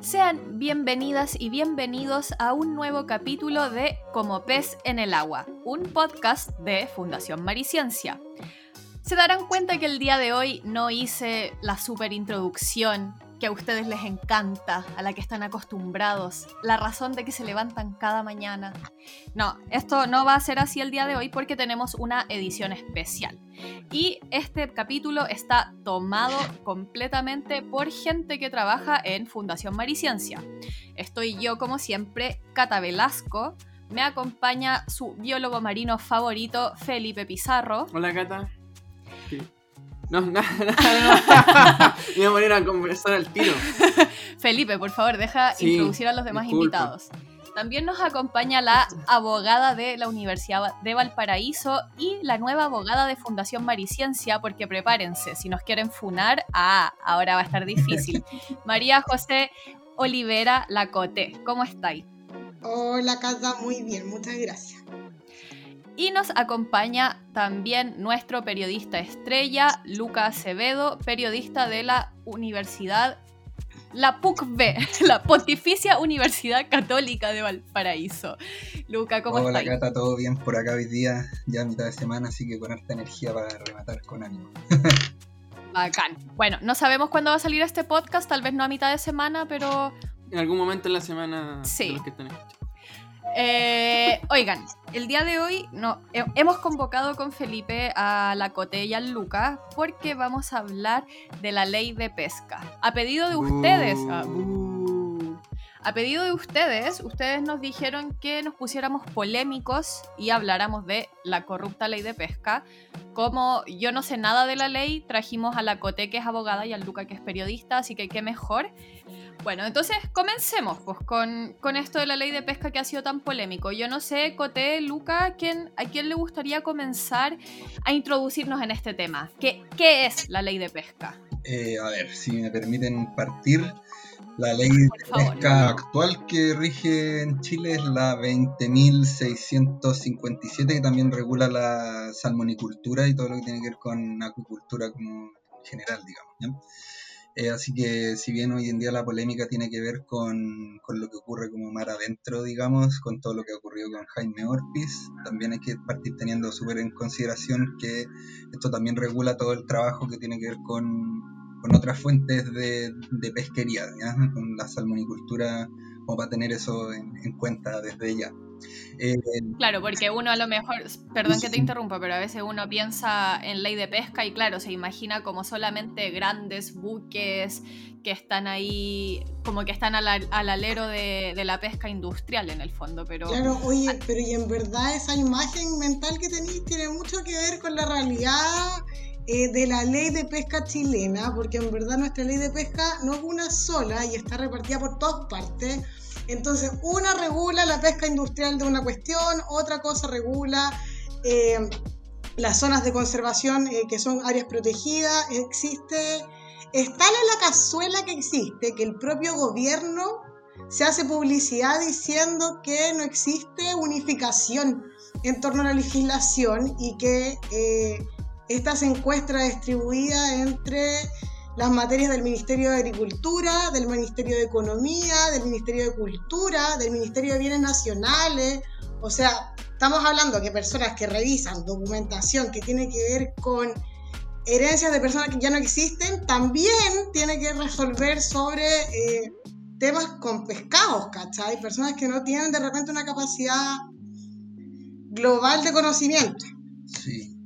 Sean bienvenidas y bienvenidos a un nuevo capítulo de Como pez en el agua, un podcast de Fundación Mariciencia. Se darán cuenta que el día de hoy no hice la super introducción que a ustedes les encanta, a la que están acostumbrados, la razón de que se levantan cada mañana. No, esto no va a ser así el día de hoy porque tenemos una edición especial. Y este capítulo está tomado completamente por gente que trabaja en Fundación Mariciencia. Estoy yo, como siempre, Cata Velasco. Me acompaña su biólogo marino favorito, Felipe Pizarro. Hola, Cata. No, nada, nada, no. Me voy a poner a conversar al tiro. Felipe, por favor, deja introducir a los demás invitados. También nos acompaña la abogada de la Universidad de Valparaíso y la nueva abogada de Fundación Mariciencia, porque prepárense, si nos quieren funar, ah, ahora va a estar difícil. María José Olivera Lacote, ¿cómo estáis? Hola, Casa, muy bien, muchas gracias. Y nos acompaña también nuestro periodista estrella, Luca Acevedo, periodista de la Universidad, la PUCB, la Pontificia Universidad Católica de Valparaíso. Luca, ¿cómo estás? Hola, Cata, todo bien por acá hoy día, ya a mitad de semana, así que con harta energía para rematar con ánimo. Bacán. Bueno, no sabemos cuándo va a salir este podcast, tal vez no a mitad de semana, pero... En algún momento en la semana. Sí. que eh, oigan, el día de hoy no, hemos convocado con Felipe a la Cote y al Lucas porque vamos a hablar de la ley de pesca. A pedido de ustedes. Ah, a pedido de ustedes, ustedes nos dijeron que nos pusiéramos polémicos y habláramos de la corrupta ley de pesca. Como yo no sé nada de la ley, trajimos a la Cote que es abogada y al Luca que es periodista, así que qué mejor. Bueno, entonces comencemos pues, con, con, esto de la ley de pesca que ha sido tan polémico. Yo no sé, Cote, Luca, ¿quién, ¿a quién le gustaría comenzar a introducirnos en este tema? ¿Qué, qué es la ley de pesca? Eh, a ver, si me permiten partir, la ley de pesca actual que rige en Chile es la 20.657, que también regula la salmonicultura y todo lo que tiene que ver con acuicultura como general, digamos. ¿ya? Eh, así que si bien hoy en día la polémica tiene que ver con, lo que ocurre como mar adentro, digamos, con todo lo que ha ocurrido con Jaime Orpiz, también hay que partir teniendo súper en consideración que esto también regula todo el trabajo que tiene que ver con, otras fuentes de, de pesquería, con la salmonicultura, como para tener eso en, en cuenta desde ya. Eh, claro, porque uno a lo mejor, perdón que te interrumpa, pero a veces uno piensa en ley de pesca y claro, se imagina como solamente grandes buques que están ahí, como que están al, alero de, la pesca industrial en el fondo, pero... Claro, oye, pero y en verdad esa imagen mental que tenéis tiene mucho que ver con la realidad eh, de la ley de pesca chilena, porque en verdad nuestra ley de pesca no es una sola y está repartida por todas partes. Entonces, una regula la pesca industrial de una cuestión, otra cosa regula eh, las zonas de conservación eh, que son áreas protegidas. Existe, está la cazuela que existe, que el propio gobierno se hace publicidad diciendo que no existe unificación en torno a la legislación y que eh, esta se encuentra distribuida entre las materias del Ministerio de Agricultura, del Ministerio de Economía, del Ministerio de Cultura, del Ministerio de Bienes Nacionales. O sea, estamos hablando que personas que revisan documentación que tiene que ver con herencias de personas que ya no existen, también tiene que resolver sobre eh, temas con pescados, ¿cachai? Personas que no tienen de repente una capacidad global de conocimiento. Sí.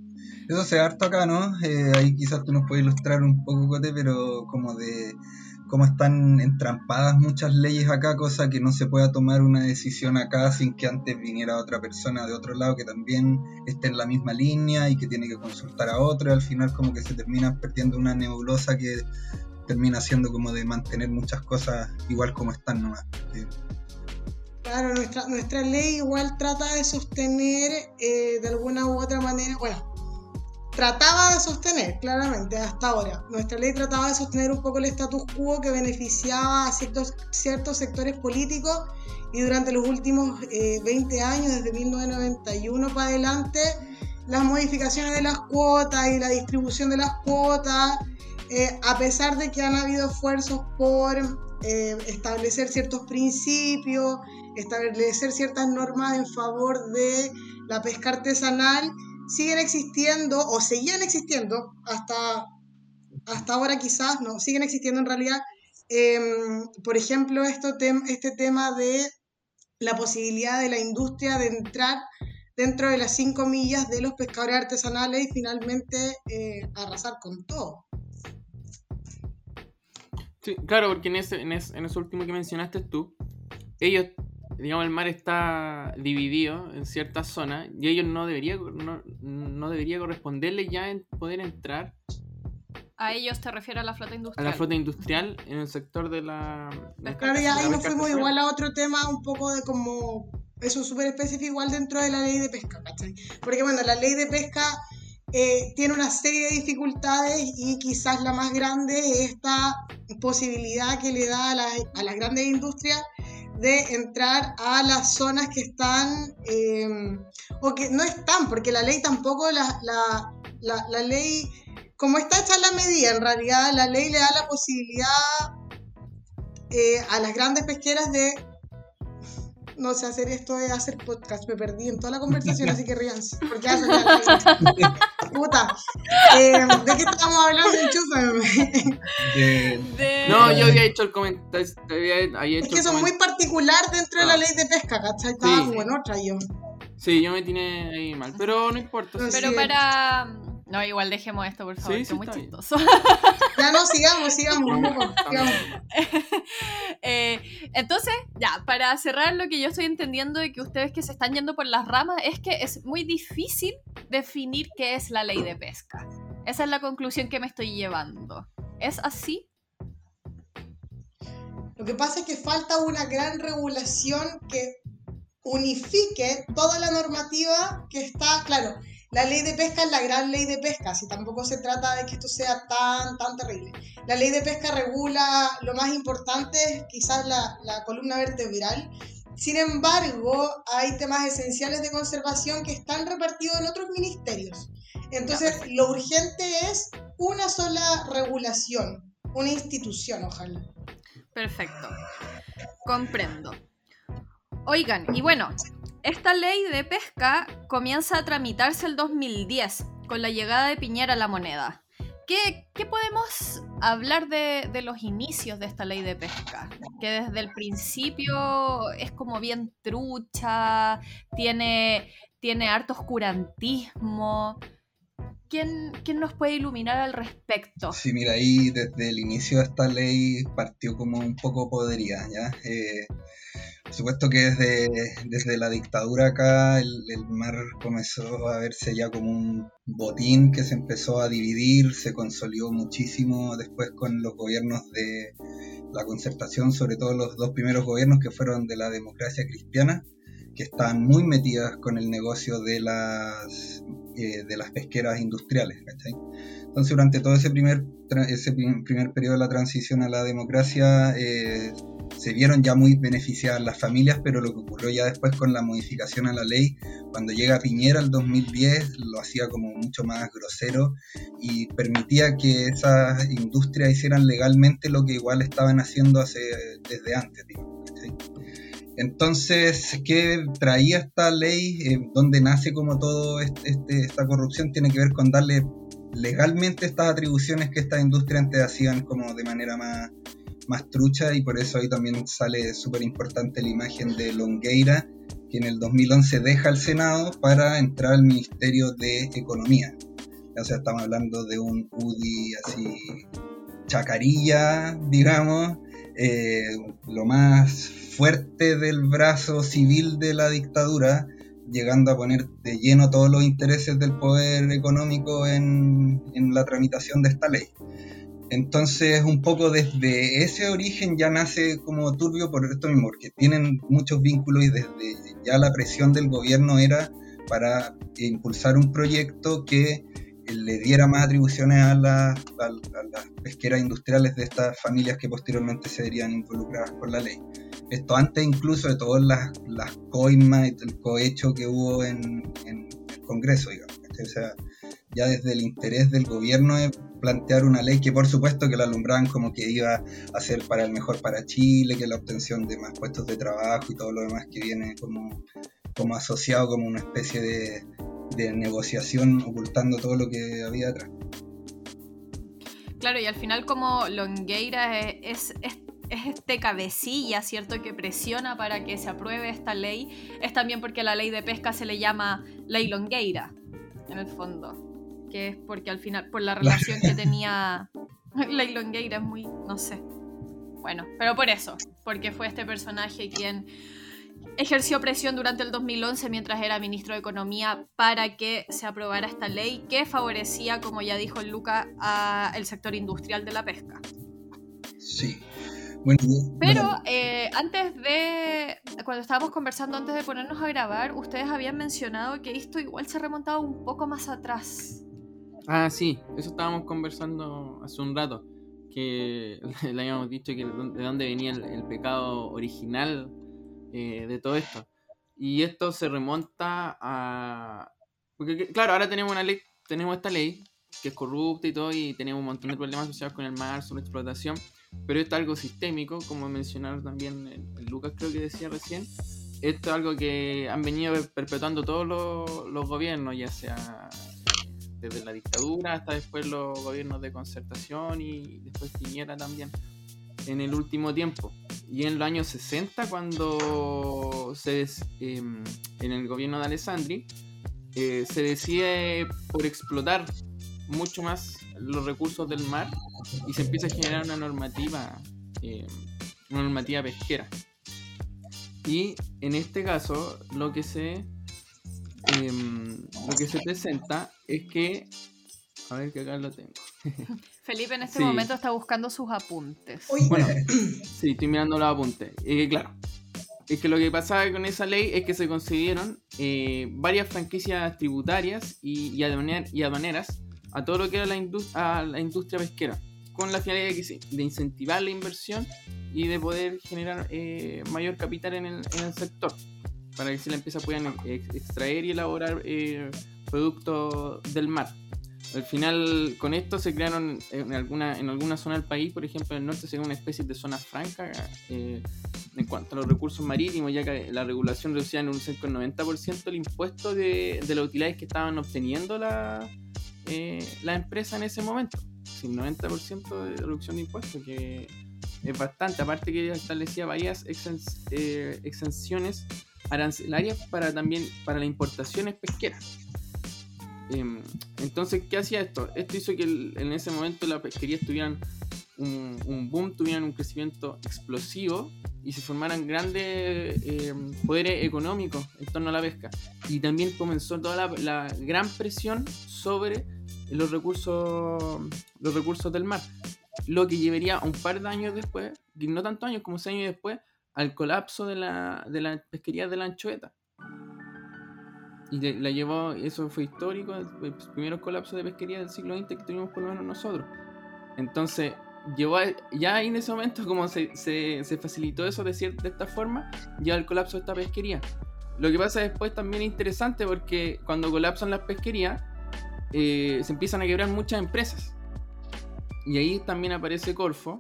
Eso se harto acá, ¿no? Eh, ahí quizás tú nos puedes ilustrar un poco, Cote, pero como de cómo están entrampadas muchas leyes acá, cosa que no se pueda tomar una decisión acá sin que antes viniera otra persona de otro lado que también esté en la misma línea y que tiene que consultar a otro, al final como que se termina perdiendo una nebulosa que termina siendo como de mantener muchas cosas igual como están nomás. Claro, nuestra, nuestra ley igual trata de sostener eh, de alguna u otra manera, bueno, trataba de sostener, claramente, hasta ahora. Nuestra ley trataba de sostener un poco el status quo que beneficiaba a ciertos, ciertos sectores políticos y durante los últimos 20 eh, años, desde 1991 para adelante, las modificaciones de las cuotas y la distribución de las cuotas eh, a pesar de que han habido esfuerzos por eh, establecer ciertos principios, establecer ciertas normas en favor de la pesca artesanal, siguen existiendo o seguían existiendo hasta, hasta ahora quizás, no, siguen existiendo en realidad, em, por ejemplo, esto este tema de la posibilidad de la industria de entrar dentro de las cinco millas de los pescadores artesanales y finalmente eh, arrasar con todo. Sí, claro, porque en ese, en, ese, en ese último que mencionaste tú, ellos, digamos, el mar está dividido en ciertas zonas y ellos no debería, no, no debería corresponderle ya en poder entrar. A ellos te refieres a la flota industrial. A la flota industrial en el sector de la. claro, y ahí nos fuimos igual a otro tema, un poco de como. Eso súper específico, igual dentro de la ley de pesca, ¿cachai? Porque bueno, la ley de pesca eh, tiene una serie de dificultades y quizás la más grande es esta posibilidad que le da a, las grandes industrias de entrar a las zonas que están eh, o que no están, porque la ley tampoco, la, la, ley, como está hecha la medida, en realidad la ley le da la posibilidad eh, a las grandes pesqueras de no sé hacer esto es hacer podcast. Me perdí en toda la conversación, así que ríanse. Porque ya la Puta. Eh, ¿De qué estamos hablando? Enchúfame. De... No, yo había hecho el comentario. Había, es que son muy particular dentro de la ah. ley de pesca, ¿cachai? Estaba sí. como en otra yo. Sí, yo me tiene ahí mal, pero no importa. Pero para no, igual dejemos esto, por favor, es muy chistoso. Ya no, sigamos, sigamos. Eh, entonces, ya, para cerrar lo que yo estoy entendiendo de que ustedes que se están yendo por las ramas es que es muy difícil definir qué es la ley de pesca. Esa es la conclusión que me estoy llevando. ¿Es así? Lo que pasa es que falta una gran regulación que unifique toda la normativa que está, claro, la ley de pesca es la gran ley de pesca, si tampoco se trata de que esto sea tan, tan terrible. La ley de pesca regula lo más importante, quizás la, la columna vertebral. Sin embargo, hay temas esenciales de conservación que están repartidos en otros ministerios. Entonces, lo urgente es una sola regulación, una institución, ojalá. Perfecto. Comprendo. Oigan, y bueno, esta ley de pesca comienza a tramitarse el 2010 con la llegada de Piñera a la moneda. ¿Qué, podemos hablar de, los inicios de esta ley de pesca? Que desde el principio es como bien trucha, tiene, tiene harto oscurantismo. ¿Quién, ¿Quién, nos puede iluminar al respecto? Sí, mira, ahí desde el inicio de esta ley partió como un poco podrida, ¿ya? Eh, por supuesto que desde, desde la dictadura acá el, mar comenzó a verse ya como un botín que se empezó a dividir, se consolidó muchísimo después con los gobiernos de la concertación, sobre todo los dos primeros gobiernos que fueron de la democracia cristiana, que estaban muy metidas con el negocio de las, eh, de las pesqueras industriales. Entonces durante todo ese primer, ese primer periodo de la transición a la democracia, eh, se vieron ya muy beneficiadas las familias, pero lo que ocurrió ya después con la modificación a la ley, cuando llega Piñera el 2010, lo hacía como mucho más grosero y permitía que esas industrias hicieran legalmente lo que igual estaban haciendo hace, desde antes. Entonces, ¿qué traía esta ley? Eh, donde nace como todo este, esta corrupción? Tiene que ver con darle legalmente estas atribuciones que estas industrias antes hacían como de manera más más trucha y por eso ahí también sale súper importante la imagen de Longueira, que en el 2011 deja el Senado para entrar al Ministerio de Economía. O sea, estamos hablando de un UDI así chacarilla, digamos, eh, lo más fuerte del brazo civil de la dictadura, llegando a poner de lleno todos los intereses del poder económico en, en la tramitación de esta ley. Entonces, un poco desde ese origen ya nace como turbio por esto mismo, porque tienen muchos vínculos y desde ya la presión del gobierno era para impulsar un proyecto que le diera más atribuciones a, las pesqueras industriales de estas familias que posteriormente se verían involucradas por la ley. Esto antes incluso de todas las, las coimas el cohecho que hubo en, en el Congreso, digamos. O sea, ya desde el interés del gobierno es plantear una ley que por supuesto que la alumbraban como que iba a ser para el mejor para Chile, que la obtención de más puestos de trabajo y todo lo demás que viene como, como asociado como una especie de, de negociación ocultando todo lo que había atrás. Claro, y al final como Longueira es, es, es, este cabecilla, ¿cierto? Que presiona para que se apruebe esta ley, es también porque la ley de pesca se le llama ley Longueira, en el fondo. Que es porque al final, por la relación que tenía ley Longueira, es muy, no sé. Bueno, pero por eso, porque fue este personaje quien ejerció presión durante el 2011 mientras era ministro de Economía para que se aprobara esta ley que favorecía, como ya dijo Luca, al sector industrial de la pesca. Sí. Pero eh, antes de, cuando estábamos conversando, antes de ponernos a grabar, ustedes habían mencionado que esto igual se remontaba un poco más atrás. Ah, sí, eso estábamos conversando hace un rato, que le habíamos dicho que de dónde venía el pecado original eh, de todo esto. Y esto se remonta a... Porque claro, ahora tenemos una ley, tenemos esta ley que es corrupta y todo, y tenemos un montón de problemas asociados con el mar, sobre explotación, pero esto es algo sistémico, como mencionaron también el, Lucas creo que decía recién, esto es algo que han venido perpetuando todos los, los gobiernos, ya sea desde la dictadura hasta después los gobiernos de concertación y después Piñera también en el último tiempo. Y en los años 60, cuando se em, en el gobierno de Alessandri, eh, se decide por explotar mucho más los recursos del mar y se empieza a generar una normativa, em, una normativa pesquera. Y en este caso, lo que se em, lo que se presenta es que a ver que acá lo tengo. Felipe en este momento está buscando sus apuntes. Bueno, sí, estoy mirando los apuntes. Eh, claro, es que lo que pasaba con esa ley es que se concedieron eh, varias franquicias tributarias y, y, aduaneras a todo lo que era la, a la industria pesquera, con la finalidad de, de, incentivar la inversión y de poder generar eh, mayor capital en el, en el, sector, para que se la empresa puedan extraer y elaborar productos del mar. Al final, con esto se crearon en alguna, en alguna zona del país, por ejemplo, en el norte se una especie de zona franca eh, en cuanto a los recursos marítimos, ya que la regulación reducía en un 90% el impuesto de, de las utilidades que estaban obteniendo la, eh, la empresa en ese momento. Sin 90% de reducción de impuestos, que es bastante. Aparte que establecía varias eh, exenciones arancelarias para también para las importaciones pesqueras. Em, entonces, ¿qué hacía esto? Esto hizo que en ese momento la pesquería tuvieran un, boom, tuvieran un crecimiento explosivo y se formaran grandes em, poderes económicos en torno a la pesca. Y también comenzó toda la, gran presión sobre los recursos, los recursos del mar. Lo que llevaría un par de años después, no tantos años como seis años después, al colapso de la, de la pesquería de la anchoeta y la llevó, eso fue histórico, el primer colapso de pesquería del siglo XX que tuvimos por lo menos nosotros. Entonces, llevó ya en ese momento, como se, se, facilitó eso de, cierta, de esta forma, lleva el colapso de esta pesquería. Lo que pasa después también es interesante porque cuando colapsan las pesquerías, eh, se empiezan a quebrar muchas empresas. Y ahí también aparece Corfo,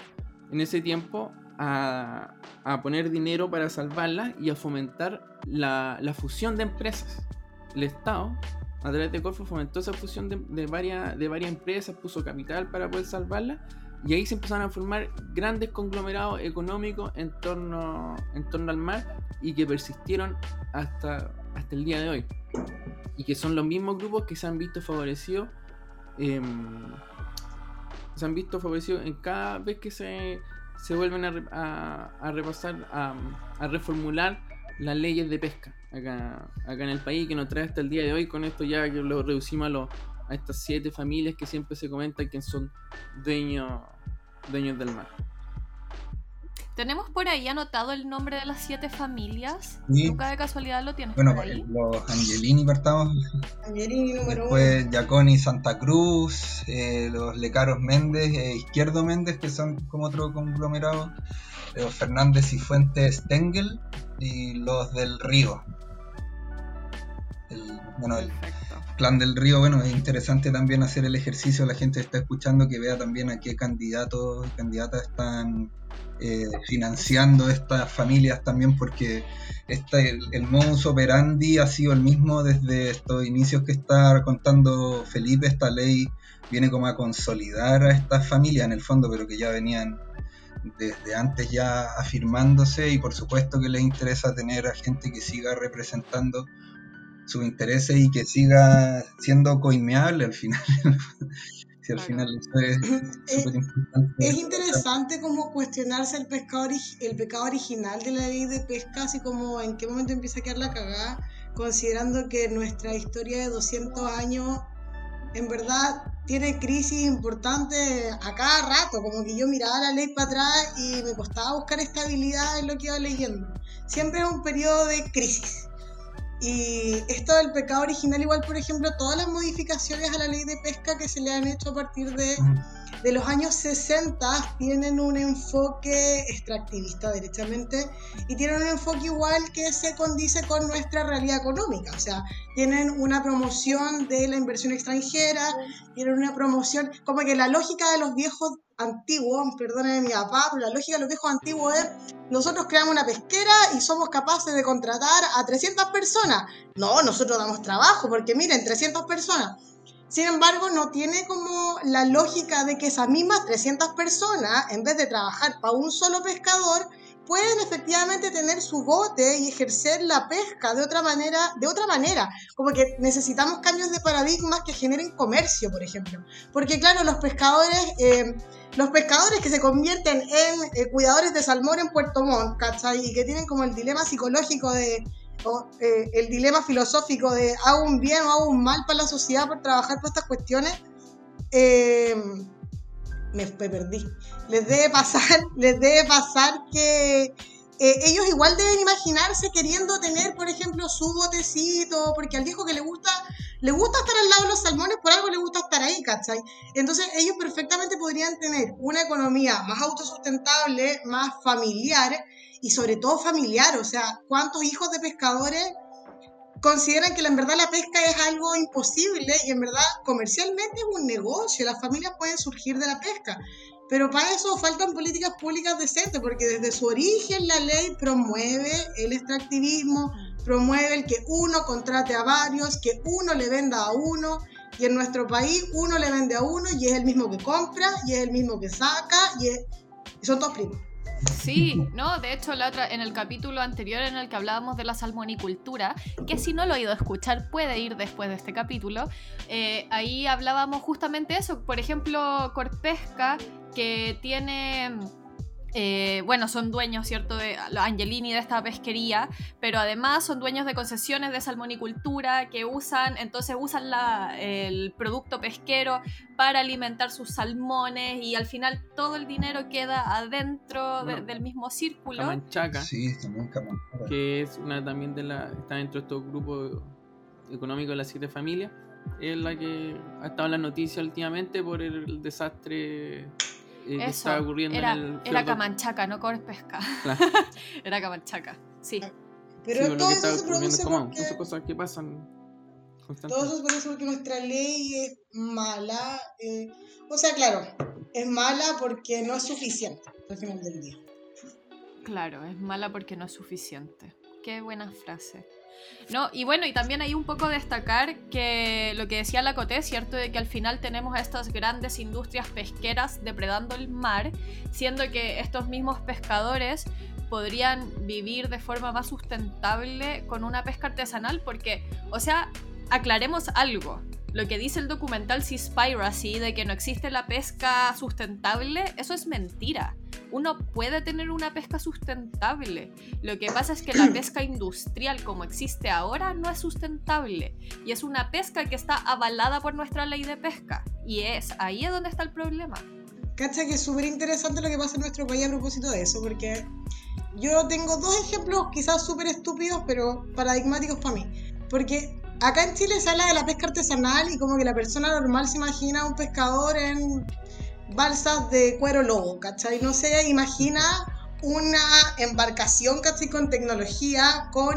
en ese tiempo, a, a poner dinero para salvarlas y a fomentar la, la fusión de empresas el Estado, a través de Corfo, fomentó esa fusión de, varias, de varias empresas, puso capital para poder salvarla, y ahí se empezaron a formar grandes conglomerados económicos en torno, en torno al mar y que persistieron hasta, hasta el día de hoy. Y que son los mismos grupos que se han visto favorecidos. Em, se han visto favorecidos en cada vez que se, se vuelven a, a, repasar, a, a reformular las leyes de pesca acá, acá en el país que nos trae hasta el día de hoy. Con esto ya que lo reducimos a, a estas siete familias que siempre se comenta que son dueños, dueños del mar. ¿Tenemos por ahí anotado el nombre de las siete familias? ¿Nunca de casualidad lo tienes bueno, por ahí? los Angelini partamos. Angelini número Después Giaconi Santa Cruz, eh, los Lecaros Méndez, eh, Izquierdo Méndez, que son como otro conglomerado, los Fernández y Fuentes Stengel y los del Río. El bueno, el Clan del Río, bueno, es interesante también hacer el ejercicio, la gente está escuchando que vea también a qué candidatos y candidatas están eh, financiando estas familias también, porque este, el, el, modus operandi ha sido el mismo desde estos inicios que está contando Felipe, esta ley viene como a consolidar a estas familias en el fondo, pero que ya venían desde antes ya afirmándose y por supuesto que les interesa tener a gente que siga representando sus intereses y que siga siendo coimeable al final. si al final eso es súper importante. Es interesante como cuestionarse el, pescado, el pecado original de la ley de pesca, así como en qué momento empieza a quedar la cagada, considerando que nuestra historia de 200 años en verdad tiene crisis importantes a cada rato, como que yo miraba la ley para atrás y me costaba buscar estabilidad en lo que iba leyendo. Siempre es un periodo de crisis. Y esto del pecado original, igual, por ejemplo, todas las modificaciones a la ley de pesca que se le han hecho a partir de de los años 60 tienen un enfoque extractivista derechamente y tienen un enfoque igual que se condice con nuestra realidad económica. O sea, tienen una promoción de la inversión extranjera, tienen una promoción, como que la lógica de los viejos antiguos, perdónenme mi papá, pero la lógica de los viejos antiguos es, nosotros creamos una pesquera y somos capaces de contratar a 300 personas. No, nosotros damos trabajo, porque miren, 300 personas sin embargo, no tiene como la lógica de que esas mismas 300 personas, en vez de trabajar para un solo pescador, pueden efectivamente tener su bote y ejercer la pesca de otra manera, de otra manera. Como que necesitamos cambios de paradigmas que generen comercio, por ejemplo. Porque claro, los pescadores, eh, los pescadores que se convierten en eh, cuidadores de salmón en Puerto Montt, ¿cachai? Y que tienen como el dilema psicológico de eh, el dilema filosófico de hago un bien o hago un mal para la sociedad por trabajar por estas cuestiones, eh, me, perdí. Les debe pasar, les debe pasar que eh, ellos igual deben imaginarse queriendo tener, por ejemplo, su botecito, porque al viejo que le gusta, le gusta estar al lado de los salmones, por algo le gusta estar ahí, ¿cachai? Entonces ellos perfectamente podrían tener una economía más autosustentable, más familiar, y sobre todo familiar, o sea, ¿cuántos hijos de pescadores consideran que en verdad la pesca es algo imposible y en verdad comercialmente es un negocio, las familias pueden surgir de la pesca? Pero para eso faltan políticas públicas decentes, porque desde su origen la ley promueve el extractivismo, promueve el que uno contrate a varios, que uno le venda a uno, y en nuestro país uno le vende a uno y es el mismo que compra, y es el mismo que saca, y, y son todos primos. Sí, no, de hecho la otra, en el capítulo anterior en el que hablábamos de la salmonicultura, que si no lo he ido a escuchar puede ir después de este capítulo, eh, ahí hablábamos justamente eso, por ejemplo, Corpesca, que tiene eh, bueno, son dueños, ¿cierto?, de Angelini de esta pesquería, pero además son dueños de concesiones de salmonicultura que usan, entonces usan el producto pesquero para alimentar sus salmones y al final todo el dinero queda adentro del mismo círculo. Camanchaca. Sí, también Camanchaca. Que es una también de la, está dentro de estos grupos económicos de las siete familias. Es la que ha estado en la noticia últimamente por el desastre eh, estaba ocurriendo era, en el Era Camanchaca, no con pesca. era Camanchaca, sí. Pero todo eso se produce porque... Son cosas que pasan Todo eso se produce porque nuestra ley es mala. Eh, o sea, claro, es mala porque no es suficiente al final del día. Claro, es mala porque no es suficiente. Qué buena frase. No, y bueno, y también hay un poco destacar que lo que decía la Coté, ¿cierto? De que al final tenemos estas grandes industrias pesqueras depredando el mar, siendo que estos mismos pescadores podrían vivir de forma más sustentable con una pesca artesanal, porque, o sea, aclaremos algo. Lo que dice el documental Seaspiracy de que no existe la pesca sustentable, eso es mentira uno puede tener una pesca sustentable. Lo que pasa es que la pesca industrial como existe ahora no es sustentable y es una pesca que está avalada por nuestra ley de pesca y es ahí es donde está el problema. Cacha que es súper interesante lo que pasa en nuestro país a propósito de eso, porque yo tengo dos ejemplos quizás súper estúpidos, pero paradigmáticos para mí. Porque acá en Chile se habla de la pesca artesanal y como que la persona normal se imagina a un pescador en balsas de cuero lobo, ¿cachai? No se imagina una embarcación, ¿cachai? Con tecnología, con,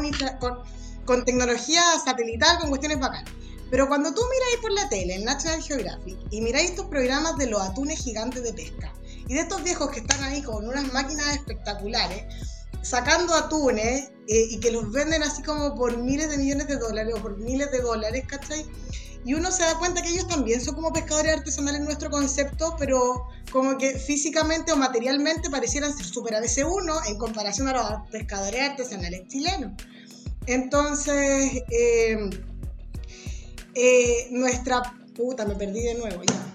con tecnología satelital, con cuestiones bacanas. Pero cuando tú miráis por la tele, en National Geographic, y miráis estos programas de los atunes gigantes de pesca, y de estos viejos que están ahí con unas máquinas espectaculares, sacando atunes eh, y que los venden así como por miles de millones de dólares o por miles de dólares, ¿cachai? Y uno se da cuenta que ellos también son como pescadores artesanales en nuestro concepto, pero como que físicamente o materialmente parecieran ser super ABC1 en comparación a los pescadores artesanales chilenos. Entonces, eh, eh, nuestra puta, me perdí de nuevo ya.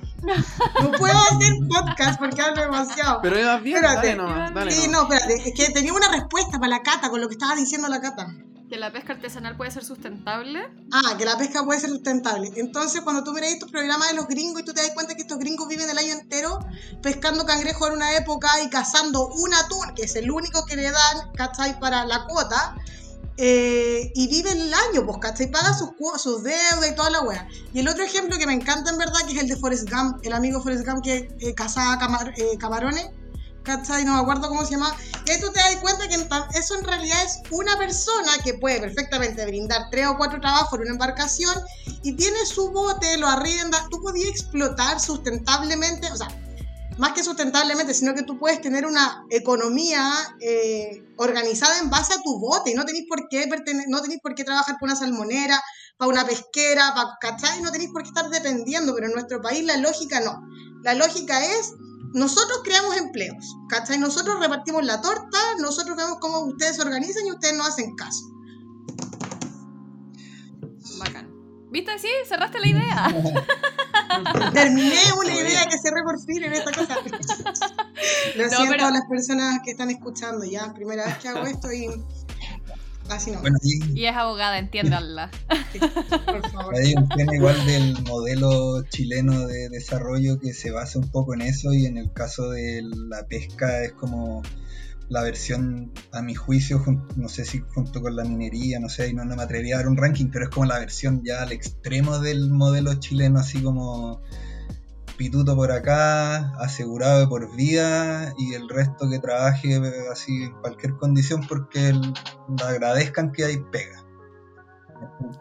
No puedo hacer podcast porque hablo demasiado. Pero ibas bien, Espérate. dale nomás, dale Sí, no, espérate, es que tenía una respuesta para la cata con lo que estaba diciendo la cata. Que la pesca artesanal puede ser sustentable. Ah, que la pesca puede ser sustentable. Entonces, cuando tú miras estos programas de los gringos y tú te das cuenta que estos gringos viven el año entero pescando cangrejo en una época y cazando un atún, que es el único que le dan, ¿cachai? Para la cuota. eh, y viven el año, pues, ¿cachai? Paga sus, sus deudas y toda la wea. Y el otro ejemplo que me encanta en verdad, que es el de Forrest Gump, el amigo Forrest Gump que eh, cazaba camar- eh, camarones. ¿Cachai? No me acuerdo cómo se llama. Y ahí tú te das cuenta que eso en realidad es una persona que puede perfectamente brindar tres o cuatro trabajos en una embarcación y tiene su bote, lo arrienda. Tú podías explotar sustentablemente, o sea, más que sustentablemente, sino que tú puedes tener una economía eh, organizada en base a tu bote y no tenéis por qué no tenéis por qué trabajar para una salmonera, para una pesquera, para, ¿cachai? No tenéis por qué estar dependiendo, pero en nuestro país la lógica no. La lógica es, nosotros creamos empleos, ¿cachai? Nosotros repartimos la torta, nosotros vemos cómo ustedes se organizan y ustedes no hacen caso. Bacán. ¿Viste? Sí, cerraste la idea. Terminé una idea que cerré por fin en esta cosa. Lo No, siento pero- a las personas que están escuchando ya, primera vez que hago esto y así no, Bueno, ahí, Y es abogada, entiéndanla. por favor. hay un tema igual del modelo chileno de desarrollo que se basa un poco en eso y en el caso de la pesca es como la versión, a mi juicio, no sé si junto con la minería, no sé, y no, no me atrevería a dar un ranking, pero es como la versión ya al extremo del modelo chileno, así como pituto por acá, asegurado de por vida y el resto que trabaje eh, así en cualquier condición porque el- agradezcan que hay pega.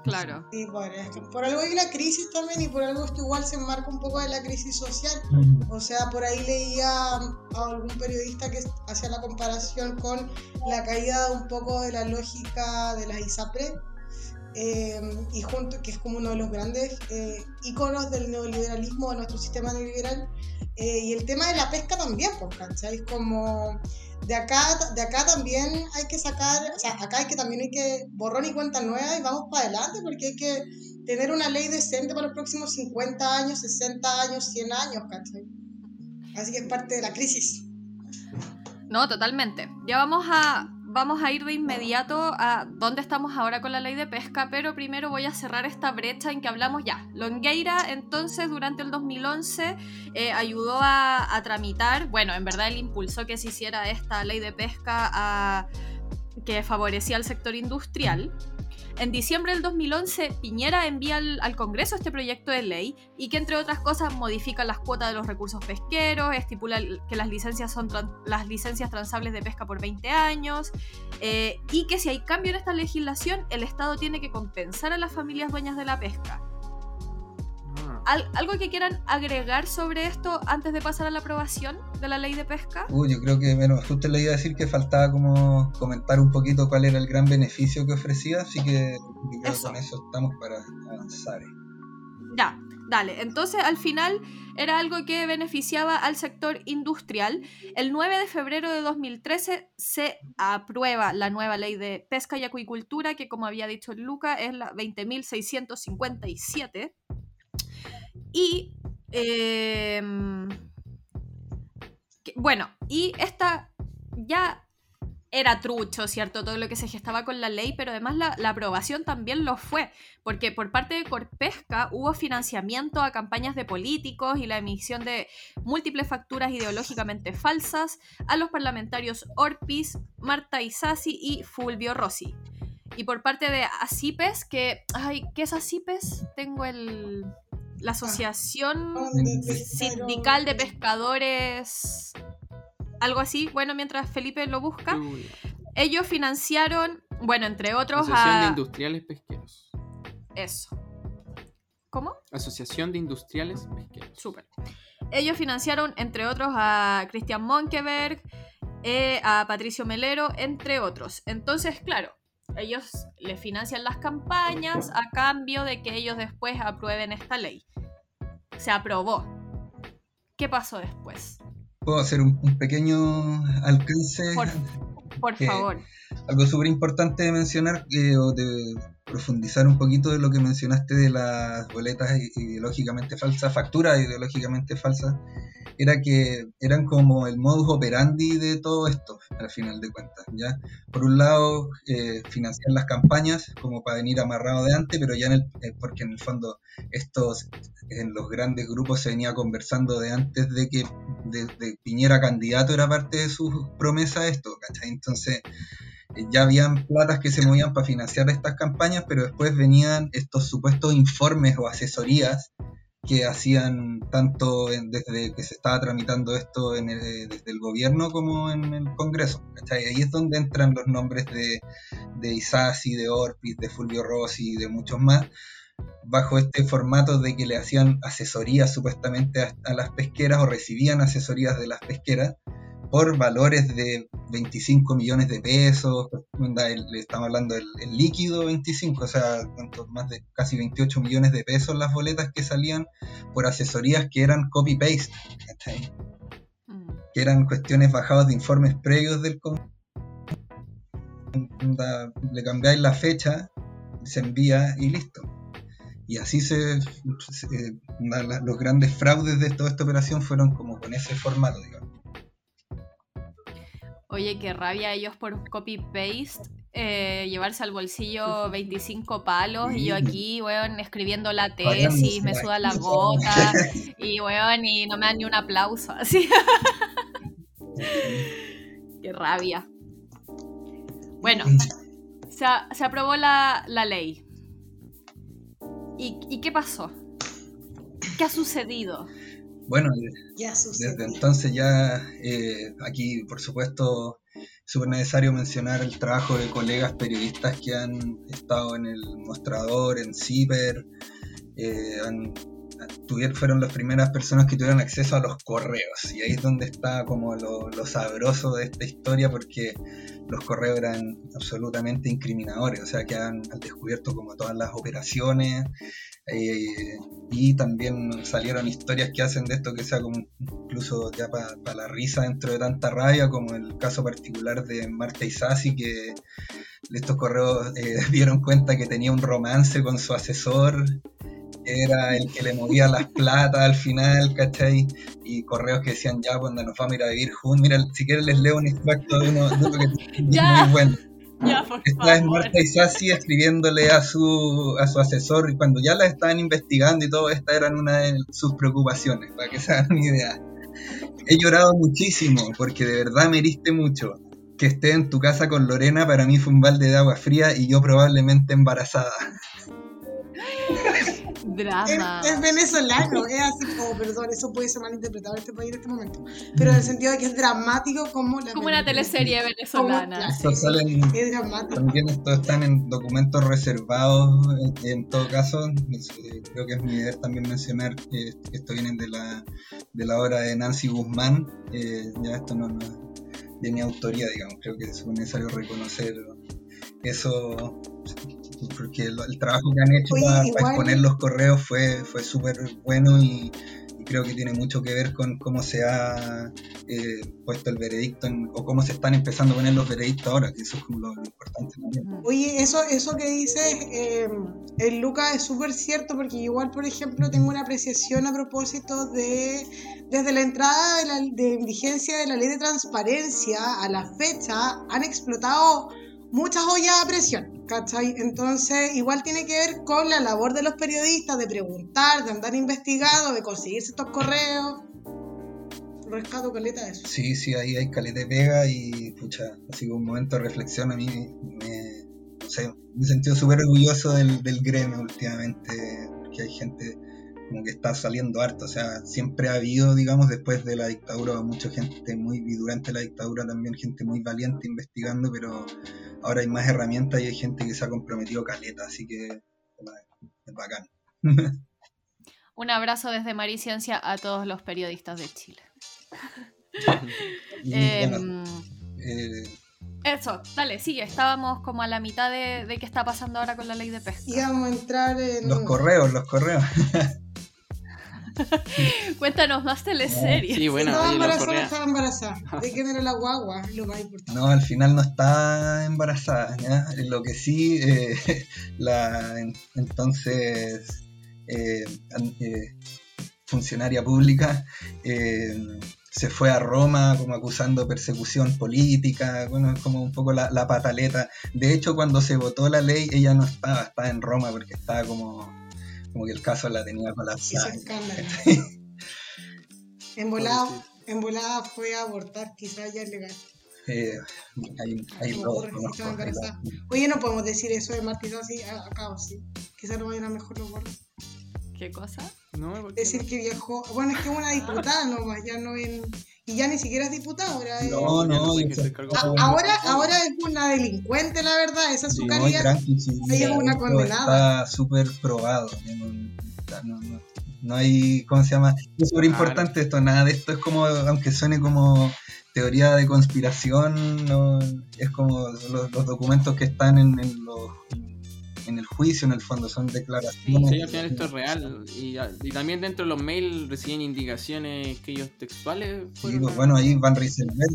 Claro. Sí, por, por algo hay una crisis también y por algo esto igual se enmarca un poco de la crisis social. O sea, por ahí leía a algún periodista que hacía la comparación con la caída un poco de la lógica de las ISAPRE, eh, y junto, que es como uno de los grandes eh, íconos del neoliberalismo, de nuestro sistema neoliberal, eh, y el tema de la pesca también, pues, ¿cachai? Como de acá, de acá también hay que sacar, o sea, acá hay que también hay que borrón y cuenta nueva y vamos para adelante porque hay que tener una ley decente para los próximos 50 años, 60 años, 100 años, ¿cachai? Así que es parte de la crisis. No, totalmente. Ya vamos a, vamos a ir de inmediato a dónde estamos ahora con la ley de pesca, pero primero voy a cerrar esta brecha en que hablamos ya. Longueira, entonces, durante el 2011, eh, ayudó a, a tramitar, bueno, en verdad él impulsó que se hiciera esta ley de pesca a- que favorecía al sector industrial. En diciembre del 2011, Piñera envía al, Congreso este proyecto de ley y que, entre otras cosas, modifica las cuotas de los recursos pesqueros, estipula que las licencias son las licencias transables de pesca por 20 años eh, y que si hay cambio en esta legislación, el Estado tiene que compensar a las familias dueñas de la pesca. Al- ¿Algo que quieran agregar sobre esto antes de pasar a la aprobación de la ley de pesca? Uh, yo creo que, bueno, justo le iba a decir que faltaba como comentar un poquito cuál era el gran beneficio que ofrecía, así que yo creo que Eso. con eso estamos para avanzar. Ya, dale. Entonces, al final era algo que beneficiaba al sector industrial. El 9 de febrero de 2013 se aprueba la nueva ley de pesca y acuicultura, que como había dicho Luca, es la 20.657. Y... em, bueno, y esta ya era trucho, ¿cierto? Todo lo que se gestaba con la ley, pero además la, la aprobación también lo fue, porque por parte de Corpesca hubo financiamiento a campañas de políticos y la emisión de múltiples facturas ideológicamente falsas a los parlamentarios Orpis, Marta Isasi y Fulvio Rossi. Y por parte de ACIPES, que, ay, ¿qué es ACIPES? Tengo el, la Asociación Sindical de Pescadores, algo así, bueno, mientras Felipe lo busca. Uy. Ellos financiaron Bueno, entre otros Asociación de a... Industriales Pesqueros. Eso. ¿Cómo? Asociación de Industriales Pesqueros. Súper. Ellos financiaron, entre otros, a Christian Monkeberg, eh, a Patricio Melero, entre otros. Entonces, claro, ellos le financian las campañas a cambio de que ellos después aprueben esta ley. Se aprobó. ¿Qué pasó después? Puedo hacer un, un pequeño alcance. Por, por que- favor. Algo súper importante de mencionar eh, o de profundizar un poquito de lo que mencionaste de las boletas ideológicamente falsas, facturas ideológicamente falsas, era que eran como el modus operandi de todo esto, al final de cuentas. ¿ya? Por un lado, eh, financiar las campañas como para venir amarrado de antes, pero ya en el, eh, porque en el fondo estos en los grandes grupos se venía conversando de antes de que de, de Piñera candidato era parte de sus promesas esto, ¿cachai? Entonces ya habían platas que se movían para financiar estas campañas, pero después venían estos supuestos informes o asesorías que hacían tanto desde que se estaba tramitando esto el- desde el gobierno como en el Congreso. ¿cachai? Ahí es donde entran los nombres de, de Isasi, de Orpiz, de Fulvio Rossi y de muchos más, bajo este formato de que le hacían asesorías supuestamente a las pesqueras o recibían asesorías de las pesqueras por valores de 25 millones de pesos, el- le estamos hablando del el líquido 25, o sea, ¿cuánto? más de casi 28 millones de pesos las boletas que salían por asesorías que eran copy-paste. Mm. que eran cuestiones bajadas de informes previos del Le cambiáis la fecha, se envía y listo. Y así se, se- la- los grandes fraudes de toda esta operación fueron como con ese formato, digamos. Oye, qué rabia ellos por copy-paste. eh, llevarse al bolsillo 25 palos y yo aquí, weón, escribiendo la tesis, me suda la gota y, weón, y no me dan ni un aplauso, así. qué rabia. Bueno, se, se aprobó la, la ley. ¿Y, ¿Y qué pasó? ¿Qué ha sucedido? Bueno, Ya sucede. Desde entonces ya eh, aquí, por supuesto, es súper necesario mencionar el trabajo de colegas periodistas que han estado en el mostrador, en Ciber, eh, han- tuvieron, fueron las primeras personas que tuvieron acceso a los correos. Y ahí es donde está como lo, lo sabroso de esta historia, porque los correos eran absolutamente incriminadores, o sea, quedan al descubierto como todas las operaciones. Eh, y también salieron historias que hacen de esto que sea como incluso ya para la risa dentro de tanta rabia, como el caso particular de Marta Isasi, que de estos correos eh, dieron cuenta que tenía un romance con su asesor, que era el que le movía las platas al final, ¿cachai? Y correos que decían, ya, cuando nos vamos a ir a vivir juntos, mira, si quieren les leo un extracto de uno, de uno que es muy bueno. Ya, por Esta es favor. Marta Isasi escribiéndole a su, a su asesor y cuando ya la estaban investigando y todo, estas eran una de sus preocupaciones, para que se hagan una idea. He llorado muchísimo porque de verdad me heriste mucho. Que esté en tu casa con Lorena para mí fue un balde de agua fría y yo probablemente embarazada. Drama. Es, es venezolano, es así como, perdón, eso puede ser malinterpretado en este país en este momento. Pero en el sentido de que es dramático como la Como una teleserie venezolana. Esto salen- Es dramático. También estos están en documentos reservados. En, en todo caso, creo que es mi deber también mencionar que esto viene de la, de la obra de Nancy Guzmán. Eh, ya esto no, no es de mi autoría, digamos. Creo que es necesario reconocer eso, porque lo- el trabajo que han hecho Oye, para, igual- exponer los correos fue, fue súper bueno y, y creo que tiene mucho que ver con cómo se ha eh, puesto el veredicto en- o cómo se están empezando a poner los veredictos ahora, que eso es como lo, lo importante también. Oye, eso, eso que dices, eh, el Luca es súper cierto porque igual, por ejemplo, tengo una apreciación a propósito de, desde la entrada de, la, de vigencia de la ley de transparencia a la fecha, han explotado muchas ollas a presión, ¿cachai? Entonces, igual tiene que ver con la labor de los periodistas, de preguntar, de andar investigando, de conseguirse estos correos. Rescato caleta eso. Sí, sí, ahí hay caleta de pega y pucha, así como un momento de reflexión a mí me, no sé, me he sentido súper orgulloso del, del gremio últimamente, porque hay gente como que está saliendo harto. O sea, siempre ha habido, digamos, después de la dictadura, mucha gente muy, y durante la dictadura también gente muy valiente investigando, pero ahora hay más herramientas y hay gente que se ha comprometido caleta, así que es bacán. Un abrazo desde Mariciencia a todos los periodistas de Chile. Em, eh, eso, dale, sigue. Estábamos como a la mitad de, qué está pasando ahora con la ley de pesca. Íbamos a entrar en. Los correos, los correos. Cuéntanos más teleseries. Sí, bueno, estaba embarazada, estaba embarazada. ¿De quién era la guagua? Lo más importante. No, al final no está embarazada. ¿ya? Lo que sí, eh, la entonces eh, eh, funcionaria pública se fue a Roma como acusando persecución política, bueno, es como un poco la, pataleta. De hecho, cuando se votó la ley, ella no estaba, estaba en Roma porque estaba como, como que el caso la tenía colapsada. en volada, en volada fue a abortar, quizás ya es legal. Eh, hay, hay dos, Oye, no podemos decir eso de Martín así acá, sí. Quizás no vayan a mejor los gordos. ¿Qué cosa? No, decir que viajó. Bueno, es que es una diputada nomás, ya no en. Y ya ni siquiera es diputada, ahora es... No, no, ahora, ahora es una delincuente, la verdad, esa es su calidad. Ella es una condenada. Está súper probado. No, no, hay, ¿cómo se llama? Es súper importante esto, nada de esto es como, aunque suene como teoría de conspiración, no, es como los, documentos que están en, en los en el juicio, en el fondo, son declaraciones. Sí, al final esto es real. Y, también dentro de los mails reciben indicaciones que ellos textuales. Sí, pues, bueno, ahí van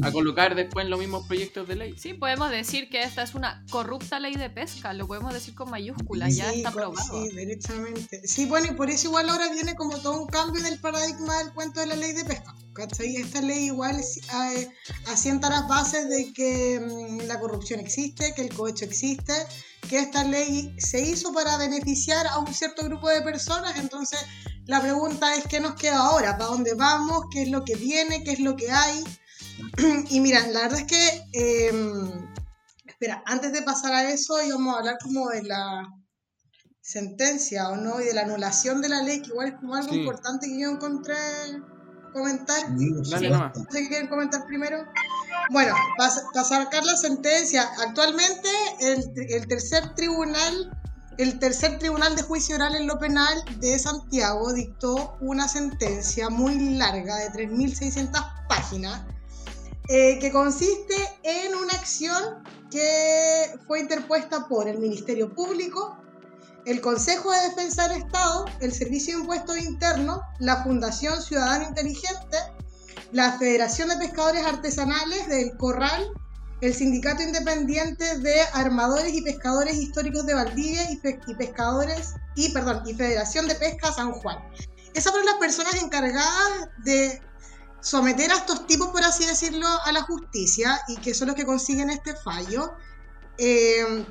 a colocar después los mismos proyectos de ley. Sí, podemos decir que esta es una corrupta ley de pesca, lo podemos decir con mayúsculas, ya está aprobado. Sí, derechamente. Sí, bueno, y por eso igual ahora viene como todo un cambio del paradigma del cuento de la ley de pesca. ¿Cachai? Esta ley igual eh, asienta las bases de que mm, la corrupción existe, que el cohecho existe, que esta ley se hizo para beneficiar a un cierto grupo de personas, entonces la pregunta es qué nos queda ahora, para dónde vamos, qué es lo que viene, qué es lo que hay. y mira, la verdad es que, em, espera, antes de pasar a eso íbamos a hablar como de la sentencia o no, y de la anulación de la ley, que igual es como algo importante que yo encontré comentar. Sí, quieren comentar primero? Bueno, para, sacar la sentencia, actualmente el, tercer tribunal, el tercer tribunal de juicio oral en lo penal de Santiago dictó una sentencia muy larga de 3.600 páginas eh, que consiste en una acción que fue interpuesta por el Ministerio Público, el Consejo de Defensa del Estado, el Servicio de Impuestos Internos, la Fundación Ciudadano Inteligente, la Federación de Pescadores Artesanales del Corral, el Sindicato Independiente de Armadores y Pescadores Históricos de Valdivia y, Pescadores y, perdón, y Federación de Pesca San Juan. Esas fueron las personas encargadas de someter a estos tipos, por así decirlo, a la justicia y que son los que consiguen este fallo. Eh,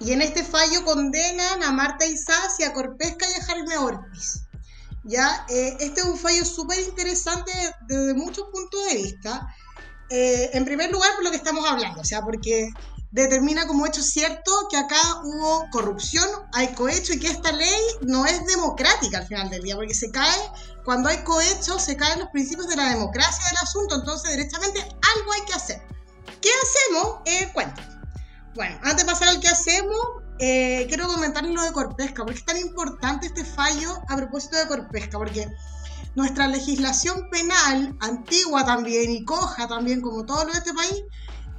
y en este fallo condenan a Marta Isaz y a Corpesca y a Jaime Ortiz. ¿Ya? Eh, este es un fallo súper interesante desde muchos puntos de vista. Eh, en primer lugar, por lo que estamos hablando, o sea, porque determina como hecho cierto que acá hubo corrupción, hay cohecho y que esta ley no es democrática al final del día, porque se cae, cuando hay cohecho, se caen los principios de la democracia del asunto, entonces directamente algo hay que hacer. ¿Qué hacemos? Eh, bueno, antes de pasar al que hacemos, eh, quiero comentarles lo de Corpesca, porque es tan importante este fallo a propósito de Corpesca, porque nuestra legislación penal, antigua también y coja también, como todo lo de este país,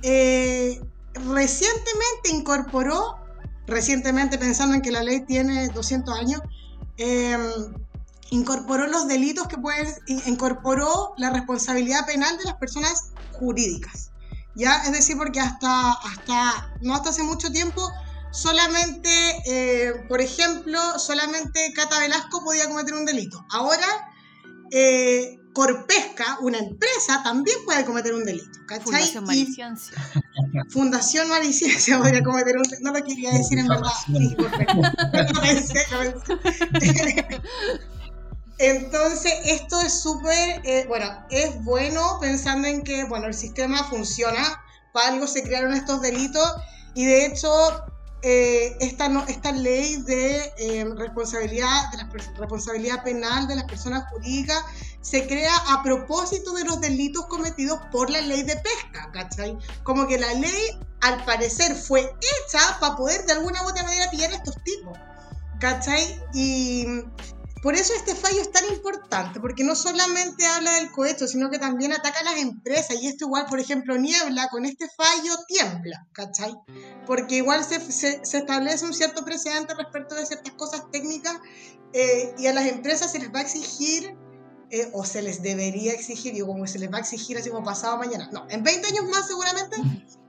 eh, recientemente incorporó, recientemente pensando en que la ley tiene 200 años, em, incorporó los delitos que pueden, incorporó la responsabilidad penal de las personas jurídicas. ¿Ya? Es decir, porque hasta, hasta no hasta hace mucho tiempo, solamente, eh, por ejemplo, solamente Cata Velasco podía cometer un delito. Ahora, eh, Corpesca, una empresa, también puede cometer un delito. Fundación Maliciencia. Fundación Maliciencia podría cometer un delito. No lo quería decir en verdad. Entonces, esto es súper, eh, bueno, es bueno pensando en que, bueno, el sistema funciona, para algo se crearon estos delitos y de hecho, eh, esta, no, esta ley de eh, responsabilidad, de la responsabilidad penal de las personas jurídicas se crea a propósito de los delitos cometidos por la ley de pesca, ¿cachai? Como que la ley, al parecer, fue hecha para poder de alguna u otra manera pillar a estos tipos, ¿cachai? Y por eso este fallo es tan importante, porque no solamente habla del cohecho, sino que también ataca a las empresas. Y esto igual, por ejemplo, Niebla, con este fallo tiembla, ¿cachai? Porque igual se, se, establece un cierto precedente respecto de ciertas cosas técnicas eh, y a las empresas se les va a exigir, eh, o se les debería exigir, digo, como se les va a exigir así como pasado mañana. No, en 20 años más seguramente,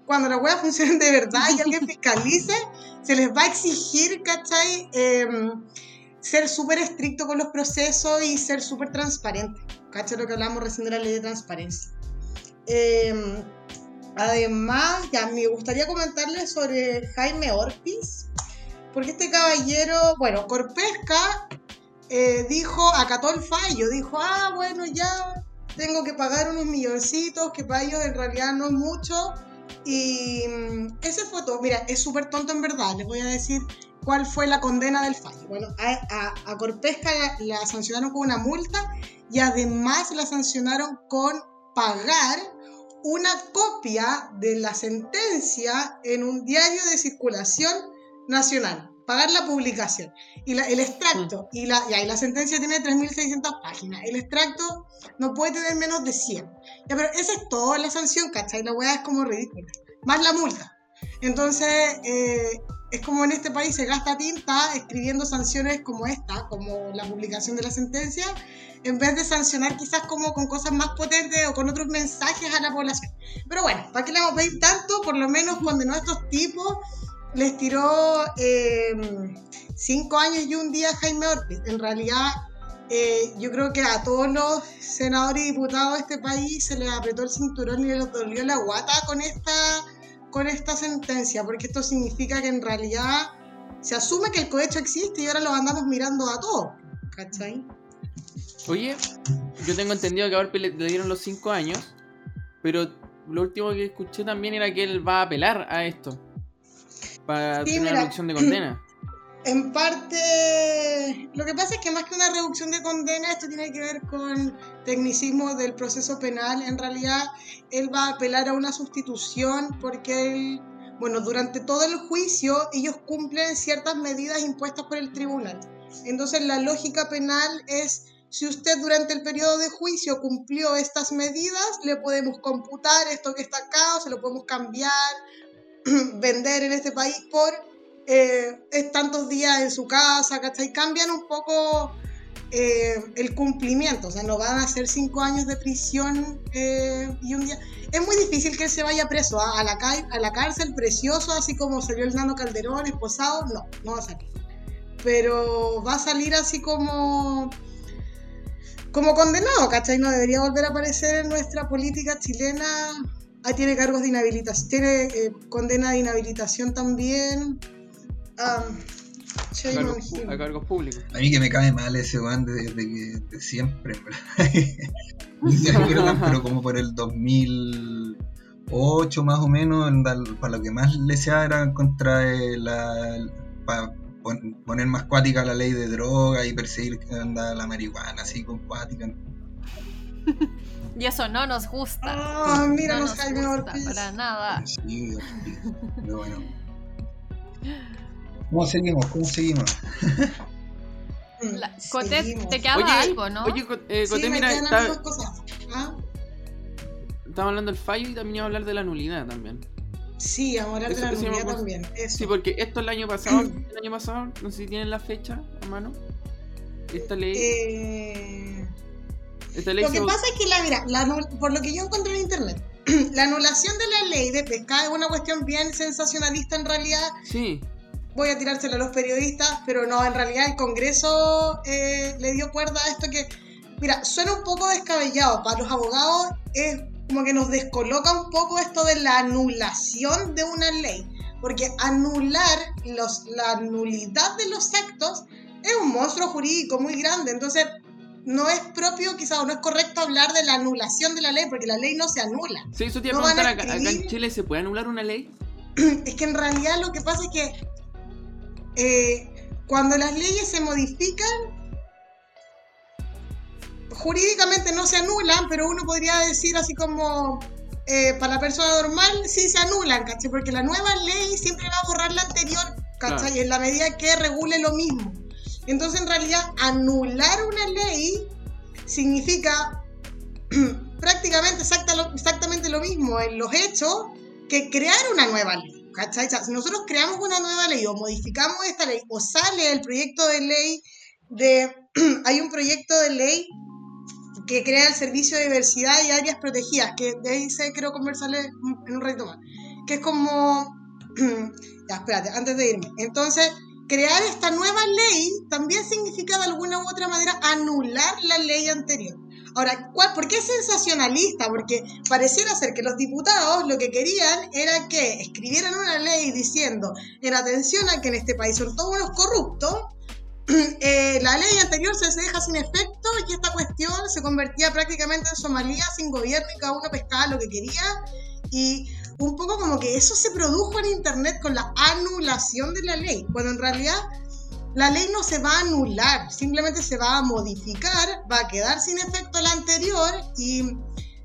cuando la web funcione de verdad y alguien fiscalice, se les va a exigir, ¿cachai? Eh, ser súper estricto con los procesos y ser súper transparente. ¿Cacha lo que hablamos recién de la ley de transparencia? Em, además, ya me gustaría comentarles sobre Jaime Orpiz, porque este caballero, bueno, Corpesca eh, dijo, acató el fallo, dijo, ah, bueno, ya tengo que pagar unos milloncitos, que para ellos en realidad no es mucho. Y mm, ese fue todo. Mira, es súper tonto en verdad, les voy a decir cuál fue la condena del fallo. Bueno, a, a, Corpesca la, sancionaron con una multa y además la sancionaron con pagar una copia de la sentencia en un diario de circulación nacional, pagar la publicación. Y el extracto, mm. y, la, y la sentencia tiene 3.600 páginas, el extracto no puede tener menos de 100. Ya, pero esa es toda la sanción, ¿cachai? La weá es como ridícula. Más la multa. Entonces, eh, es como en este país se gasta tinta escribiendo sanciones como esta, como la publicación de la sentencia, en vez de sancionar quizás como con cosas más potentes o con otros mensajes a la población. Pero bueno, ¿para qué le vamos a pedir tanto? Por lo menos cuando a estos tipos les tiró eh, cinco años y un día Jaime Ortiz. En realidad, eh, yo creo que a todos los senadores y diputados de este país se les apretó el cinturón y les dolió la guata con esta con esta sentencia, porque esto significa que en realidad se asume que el cohecho existe y ahora lo andamos mirando a todos, ¿cachai? Oye, yo tengo entendido que a Orpi le, dieron los 5 años, pero lo último que escuché también era que él va a apelar a esto para tener una reducción de condena. En parte, lo que pasa es que más que una reducción de condena, esto tiene que ver con tecnicismo del proceso penal. En realidad, él va a apelar a una sustitución porque bueno, durante todo el juicio ellos cumplen ciertas medidas impuestas por el tribunal. Entonces, la lógica penal es, si usted durante el periodo de juicio cumplió estas medidas, le podemos computar esto que está acá, o se lo podemos cambiar, vender en este país por eh, es tantos días en su casa, ¿cachai? Cambian un poco eh, el cumplimiento, o sea, no van a ser cinco años de prisión eh, y un día. Es muy difícil que él se vaya preso ¿ah? a, la, a la cárcel, precioso, así como salió el Nano Calderón, esposado, no, no va a salir. Pero va a salir así como como condenado, ¿cachai? No debería volver a aparecer en nuestra política chilena. Ahí tiene cargos de inhabilitación, tiene condena de inhabilitación también. A, cargos, públicos. A mí que me cae mal ese weón desde de, de, siempre, pero como por el 2008 más o menos, para lo que más le se era contra la, para poner más cuática la ley de droga y perseguir anda la marihuana así con cuática. Y eso no nos gusta. Ah, mira, no nos gusta para nada. Sí, pero bueno. ¿Cómo seguimos? ¿Cómo seguimos? La, Cote, te quedaba algo, ¿no? Oye, eh, Cote, mira, está, ¿Ah? estamos hablando del fallo y también iba a hablar de la nulidad también. Sí, ahora de la nulidad también. Sí, porque esto el año pasado, el año pasado, no sé si tienen la fecha a mano. Esta ley. Eh... Esta ley lo que pasa es que la, mira, la, por lo que yo encontré en internet, la anulación de la ley de pesca es una cuestión bien sensacionalista en realidad. Sí voy a tirárselo a los periodistas, pero no, en realidad el Congreso eh, le dio cuerda a esto que, mira, suena un poco descabellado, para los abogados es como que nos descoloca un poco esto de la anulación de una ley, porque anular los, la nulidad de los actos es un monstruo jurídico muy grande, entonces no es propio quizás o no es correcto hablar de la anulación de la ley, porque la ley no se anula. Sí, eso te iba a preguntar, ¿acá en Chile se puede anular una ley? Es que en realidad lo que pasa es que eh, cuando las leyes se modifican, jurídicamente no se anulan, pero uno podría decir así como eh, para la persona normal sí se anulan, ¿cachai? Porque la nueva ley siempre va a borrar la anterior, ¿cachai? En la medida que regule lo mismo. Entonces, en realidad, anular una ley significa prácticamente exactamente lo mismo en los hechos que crear una nueva ley. Si nosotros creamos una nueva ley o modificamos esta ley o sale el proyecto de ley de... hay un proyecto de ley que crea el Servicio de Diversidad y Áreas Protegidas, que de ahí se quiero conversarle en un ratito más, que es como... ya, espérate, antes de irme. Entonces, crear esta nueva ley también significa de alguna u otra manera anular la ley anterior. Ahora, ¿cuál, ¿por qué es sensacionalista? Porque pareciera ser que los diputados lo que querían era que escribieran una ley diciendo, en atención a que en este país son todos unos corruptos, eh, la ley anterior se, deja sin efecto y esta cuestión se convertía prácticamente en Somalia sin gobierno y cada uno pescaba lo que quería. Y un poco como que eso se produjo en Internet con la anulación de la ley, cuando en realidad la ley no se va a anular, simplemente se va a modificar, va a quedar sin efecto la anterior y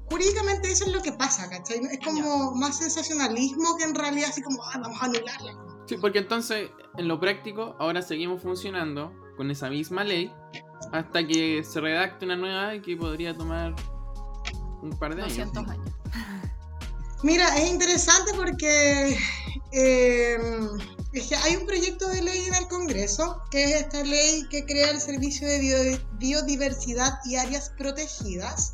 jurídicamente eso es lo que pasa, ¿cachai? Es como más sensacionalismo que en realidad así como, ah, vamos a anularla. Sí, porque entonces en lo práctico ahora seguimos funcionando con esa misma ley hasta que se redacte una nueva que podría tomar un par de 200 años. años. Mira, es interesante porque eh, hay un proyecto de ley en el Congreso, que es esta ley que crea el Servicio de Biodiversidad y Áreas Protegidas,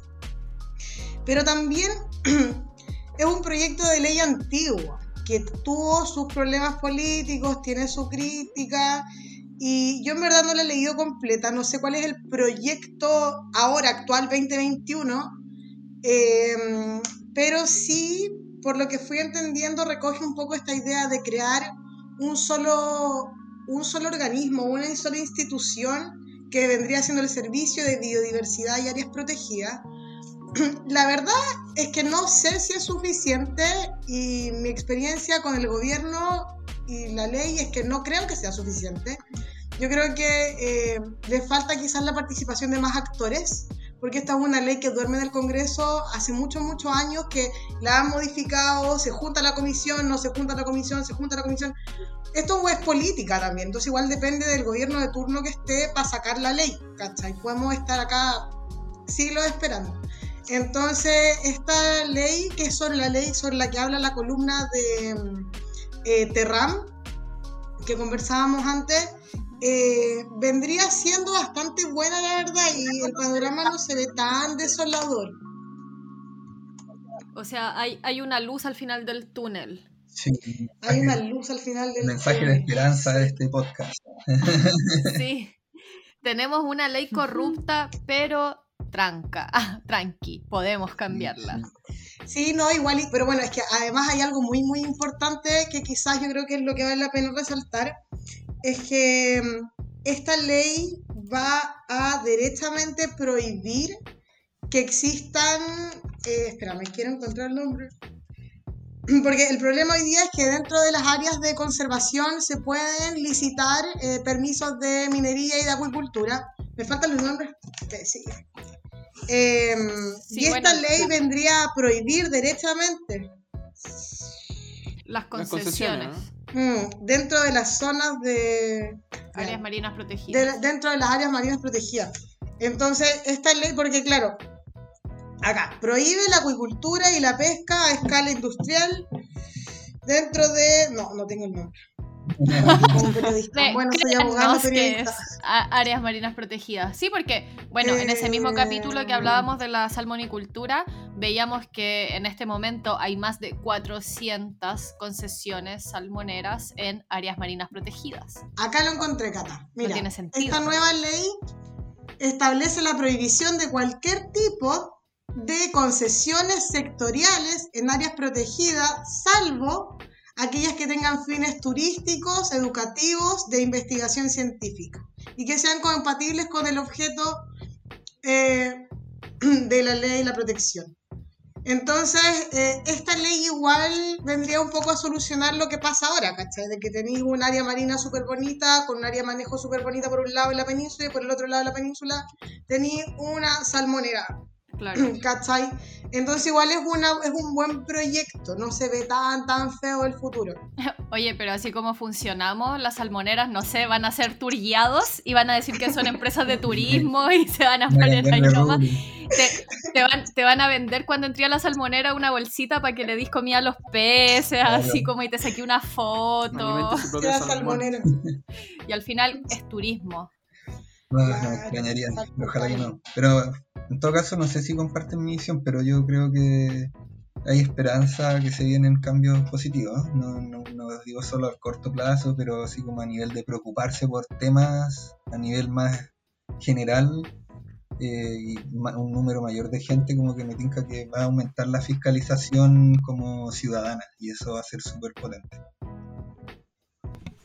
pero también es un proyecto de ley antiguo, que tuvo sus problemas políticos, tiene su crítica, y yo en verdad no la he leído completa, no sé cuál es el proyecto ahora, actual 2021, eh, pero sí por lo que fui entendiendo, recoge un poco esta idea de crear un solo, un solo organismo, una sola institución que vendría siendo el servicio de biodiversidad y áreas protegidas. La verdad es que no sé si es suficiente y mi experiencia con el gobierno y la ley es que no creo que sea suficiente. Yo creo que eh, le falta quizás la participación de más actores porque esta es una ley que duerme en el Congreso hace muchos, muchos años, que la han modificado, se junta la comisión, no se junta la comisión, se junta la comisión. Esto es política también, entonces igual depende del gobierno de turno que esté para sacar la ley, ¿cachai? Podemos estar acá siglos esperando. Entonces, esta ley, que es sobre la ley sobre la que habla la columna de eh, Terram, que conversábamos antes, eh, vendría siendo bastante buena, la verdad, y el panorama no se ve tan desolador. O sea, hay, hay una luz al final del túnel. Sí. Hay una luz al final del mensaje de esperanza de este podcast. Sí. Tenemos una ley corrupta, pero tranca, ah, tranqui, podemos cambiarla. Sí, no, igual, pero bueno, es que además hay algo muy, muy importante que quizás yo creo que es lo que vale la pena resaltar, es que mm, esta ley va a derechamente prohibir que existan, eh, espera, me quiero encontrar el nombre, porque el problema hoy día es que dentro de las áreas de conservación se pueden licitar eh, permisos de minería y de acuicultura. Me faltan los nombres. Sí. Em, y esta ley vendría a prohibir derechamente las concesiones. Mm, dentro de las zonas de... Áreas marinas protegidas. dentro de las áreas marinas protegidas. Entonces, esta ley, porque claro, acá, prohíbe la acuicultura y la pesca a escala industrial dentro de... No, no tengo el nombre. bueno, soy abogado áreas marinas protegidas. Sí, porque, bueno, en ese mismo capítulo que hablábamos de la salmonicultura, veíamos que en este momento hay más de 400 concesiones salmoneras en áreas marinas protegidas. Acá lo encontré, Cata. Mira, tiene sentido. Esta nueva ley establece la prohibición de cualquier tipo de concesiones sectoriales en áreas protegidas, salvo aquellas que tengan fines turísticos, educativos, de investigación científica y que sean compatibles con el objeto eh, de la ley y la protección. Entonces, eh, esta ley igual vendría un poco a solucionar lo que pasa ahora, ¿cachai? De que tenéis un área marina súper bonita, con un área de manejo súper bonita por un lado de la península y por el otro lado de la península tenéis una salmonera. Claro. ¿Cachai? Entonces igual es, una, es un buen proyecto, no se ve tan, tan feo el futuro. Oye, pero así como funcionamos, las salmoneras, no sé, van a ser tour guiados y van a decir que son empresas de turismo y se van a poner ahí nomás. Te, te van, te van a vender cuando entré a la salmonera una bolsita para que le dis comida a los peces, así como y te saqué una foto. La salmonera. Y al final es turismo. No, no Claro, me extrañaría, ojalá que no. Pero en todo caso, no sé si comparten mi visión, pero yo creo que hay esperanza que se vienen cambios positivos. No, no, no digo solo a corto plazo, pero así como a nivel de preocuparse por temas a nivel más general eh, y un número mayor de gente, como que me tinca que va a aumentar la fiscalización como ciudadana y eso va a ser súper potente.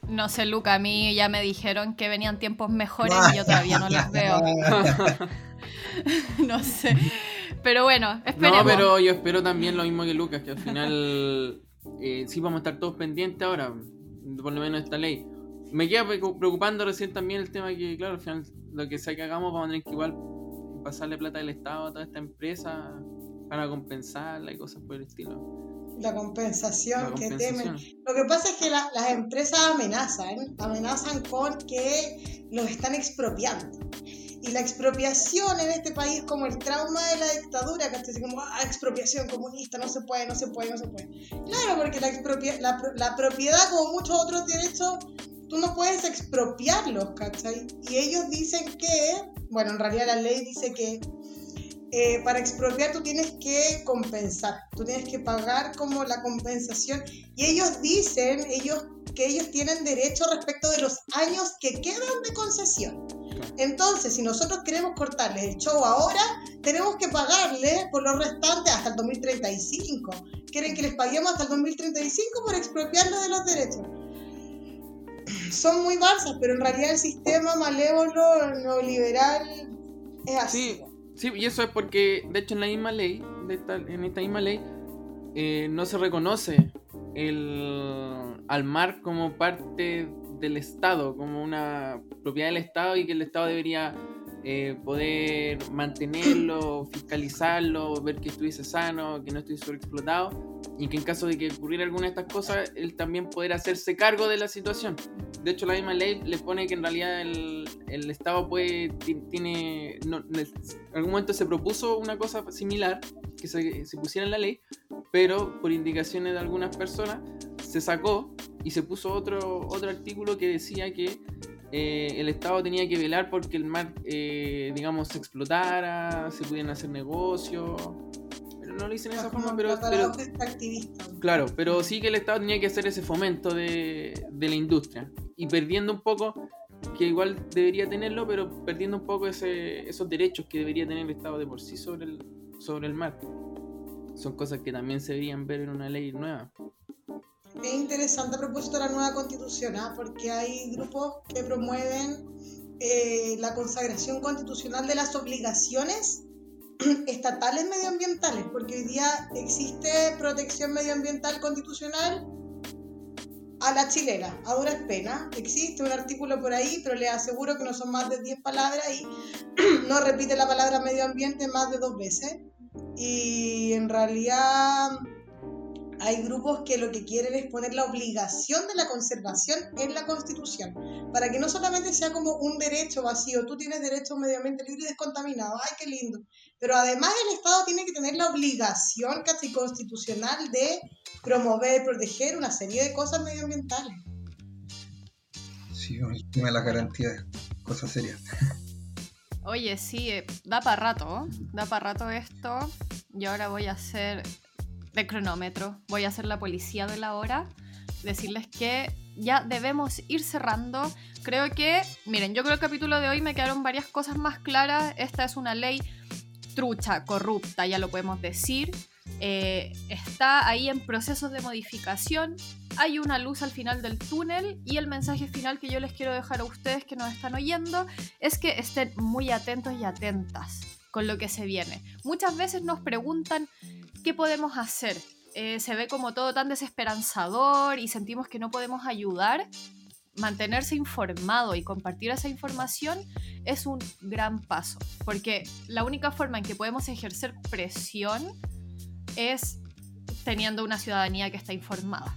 No sé, Luca, a mí ya me dijeron que venían tiempos mejores y yo todavía no los veo. no sé. Pero bueno, esperemos. No, pero yo espero también lo mismo que Lucas, que al final eh, sí vamos a estar todos pendientes ahora, por lo menos esta ley. Me queda preocu- preocupando recién también el tema que, claro, al final lo que sea que hagamos vamos a tener que igual pasarle plata del Estado a toda esta empresa para compensarla y cosas por el estilo. La compensación La que temen. Lo que pasa es que la- las empresas amenazan, amenazan con que los están expropiando. Y la expropiación en este país como el trauma de la dictadura, que así como, ah, expropiación comunista, no se puede, no se puede, no se puede. Claro, porque la, expropia- la, la propiedad, como muchos otros derechos, tú no puedes expropiarlos, ¿cachai? Y ellos dicen que, bueno, en realidad la ley dice que eh, para expropiar tú tienes que compensar, tú tienes que pagar como la compensación y ellos dicen ellos que ellos tienen derecho respecto de los años que quedan de concesión. Entonces, si nosotros queremos cortarles el show ahora, tenemos que pagarle por los restantes hasta el 2035. Quieren que les paguemos hasta el 2035 por expropiarlos de los derechos. Son muy balsas, pero en realidad el sistema malévolo neoliberal es así. Sí, sí, y eso es porque, de hecho, en la misma ley, de esta- en esta misma ley, eh, no se reconoce el, al mar como parte del Estado, como una propiedad del Estado y que el Estado debería eh, poder mantenerlo, fiscalizarlo, ver que estuviese sano, que no estuviese sobreexplotado y que en caso de que ocurriera alguna de estas cosas, él también poder hacerse cargo de la situación. De hecho, la misma ley le pone que en realidad el, el Estado puede, ti- tiene, no, en algún momento se propuso una cosa similar, que se, se pusiera en la ley, pero por indicaciones de algunas personas se sacó y se puso otro, otro artículo que decía que eh, el Estado tenía que velar porque el mar, eh, digamos, se explotara, se pudieran hacer negocios. Pero no lo dicen de esa forma, pero. Claro, pero sí que el Estado tenía que hacer ese fomento de, de la industria. Y perdiendo un poco, que igual debería tenerlo, pero perdiendo un poco ese, esos derechos que debería tener el Estado de por sí sobre el, sobre el mar. Son cosas que también se deberían ver en una ley nueva. Es interesante a propósito de la nueva constitución, ¿ah? porque hay grupos que promueven eh, la consagración constitucional de las obligaciones estatales medioambientales, porque hoy día existe protección medioambiental constitucional a la chilena, a duras penas. Existe un artículo por ahí, pero les aseguro que no son más de 10 palabras y no repite la palabra medio ambiente más de dos veces. Y en realidad hay grupos que lo que quieren es poner la obligación de la conservación en la constitución, para que no solamente sea como un derecho vacío, tú tienes derecho a un medio ambiente libre y descontaminado, ay, qué lindo, pero además el Estado tiene que tener la obligación casi constitucional de promover, proteger una serie de cosas medioambientales. Sí, el tema de la garantía es cosa seria. Oye, sí, eh, da para rato, da para rato esto. Yo ahora voy a hacer de cronómetro, voy a ser la policía de la hora, decirles que ya debemos ir cerrando. Creo que, miren, yo creo que el capítulo de hoy me quedaron varias cosas más claras. Esta es una ley trucha, corrupta, ya lo podemos decir. Eh, está ahí en procesos de modificación. Hay una luz al final del túnel y el mensaje final que yo les quiero dejar a ustedes que nos están oyendo es que estén muy atentos y atentas con lo que se viene. Muchas veces nos preguntan ¿qué podemos hacer? Eh, se ve como todo tan desesperanzador y sentimos que no podemos ayudar. Mantenerse informado y compartir esa información es un gran paso, porque la única forma en que podemos ejercer presión es teniendo una ciudadanía que está informada.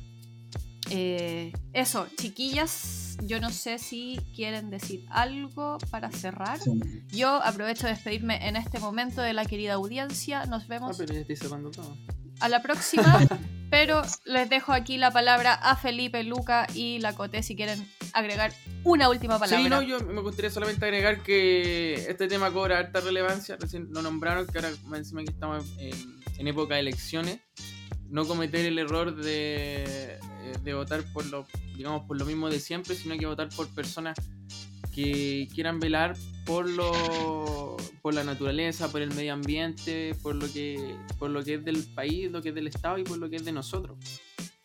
Eh, eso, chiquillas, yo no sé si quieren decir algo para cerrar. Sí. Yo aprovecho de despedirme en este momento de la querida audiencia. Nos Ah, vemos pero ya estoy cerrando todo. a la próxima. pero les dejo aquí la palabra a Felipe, Luca y la Cote si quieren agregar una última palabra. Sí, no, yo me gustaría solamente agregar que este tema cobra alta relevancia. Recién lo nombraron, que ahora encima que estamos en, en época de elecciones. No cometer el error de, de votar por lo, digamos, por lo mismo de siempre, sino que votar por personas que quieran velar por lo por la naturaleza, por el medio ambiente, por lo que por lo que es del país, lo que es del estado y por lo que es de nosotros.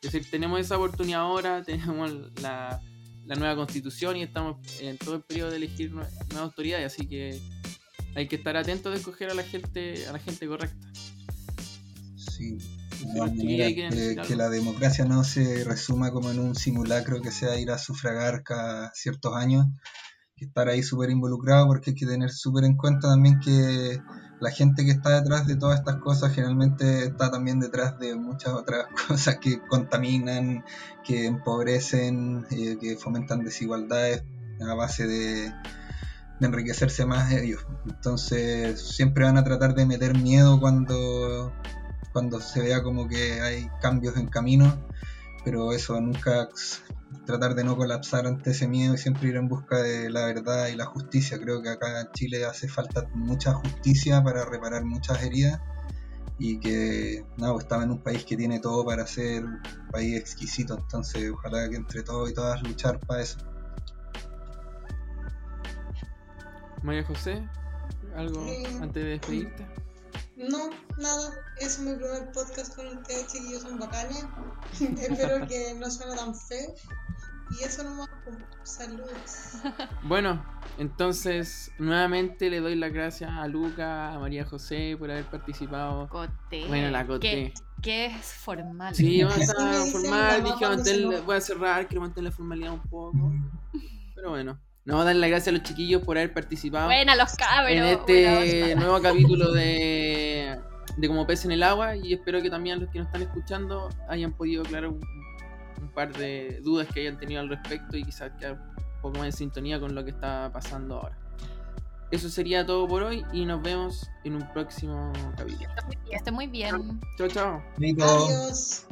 Es decir, tenemos esa oportunidad ahora, tenemos la, la nueva constitución y estamos en todo el periodo de elegir nue- nuevas autoridades, así que hay que estar atentos de escoger a la gente a la gente correcta. Sí. Quieren que, decir que algo. la democracia no se resuma como en un simulacro que sea ir a sufragar cada ciertos años, que estar ahí súper involucrado porque hay que tener súper en cuenta también que la gente que está detrás de todas estas cosas generalmente está también detrás de muchas otras cosas que contaminan, que empobrecen, eh, que fomentan desigualdades a base de, de enriquecerse más ellos. Entonces siempre van a tratar de meter miedo cuando cuando se vea como que hay cambios en camino, pero eso nunca tratar de no colapsar ante ese miedo y siempre ir en busca de la verdad y la justicia. Creo que acá en Chile hace falta mucha justicia para reparar muchas heridas y que no, estaba en un país que tiene todo para ser un país exquisito, entonces ojalá que entre todos y todas luchar para eso. María José, algo Eh, antes de despedirte. No, nada, es mi primer podcast con ustedes, chiquillos, son bacanes. Espero que no suene tan feo. Y eso nomás, pues, saludos. Bueno, entonces nuevamente le doy las gracias a Luca, a María José por haber participado. Cote. Bueno, la Cote. Que, es formal. Sí, vamos a formal, dije voy a cerrar, quiero mantener la formalidad un poco. Pero bueno, no, darle las gracias a los chiquillos por haber participado Buena los cabros. en este nuevo capítulo de, de Como Pez en el Agua y espero que también los que nos están escuchando hayan podido aclarar un, un par de dudas que hayan tenido al respecto y quizás quedar un poco más en sintonía con lo que está pasando ahora. Eso sería todo por hoy y nos vemos en un próximo capítulo. Que esté muy bien. Chao, chao. Adiós.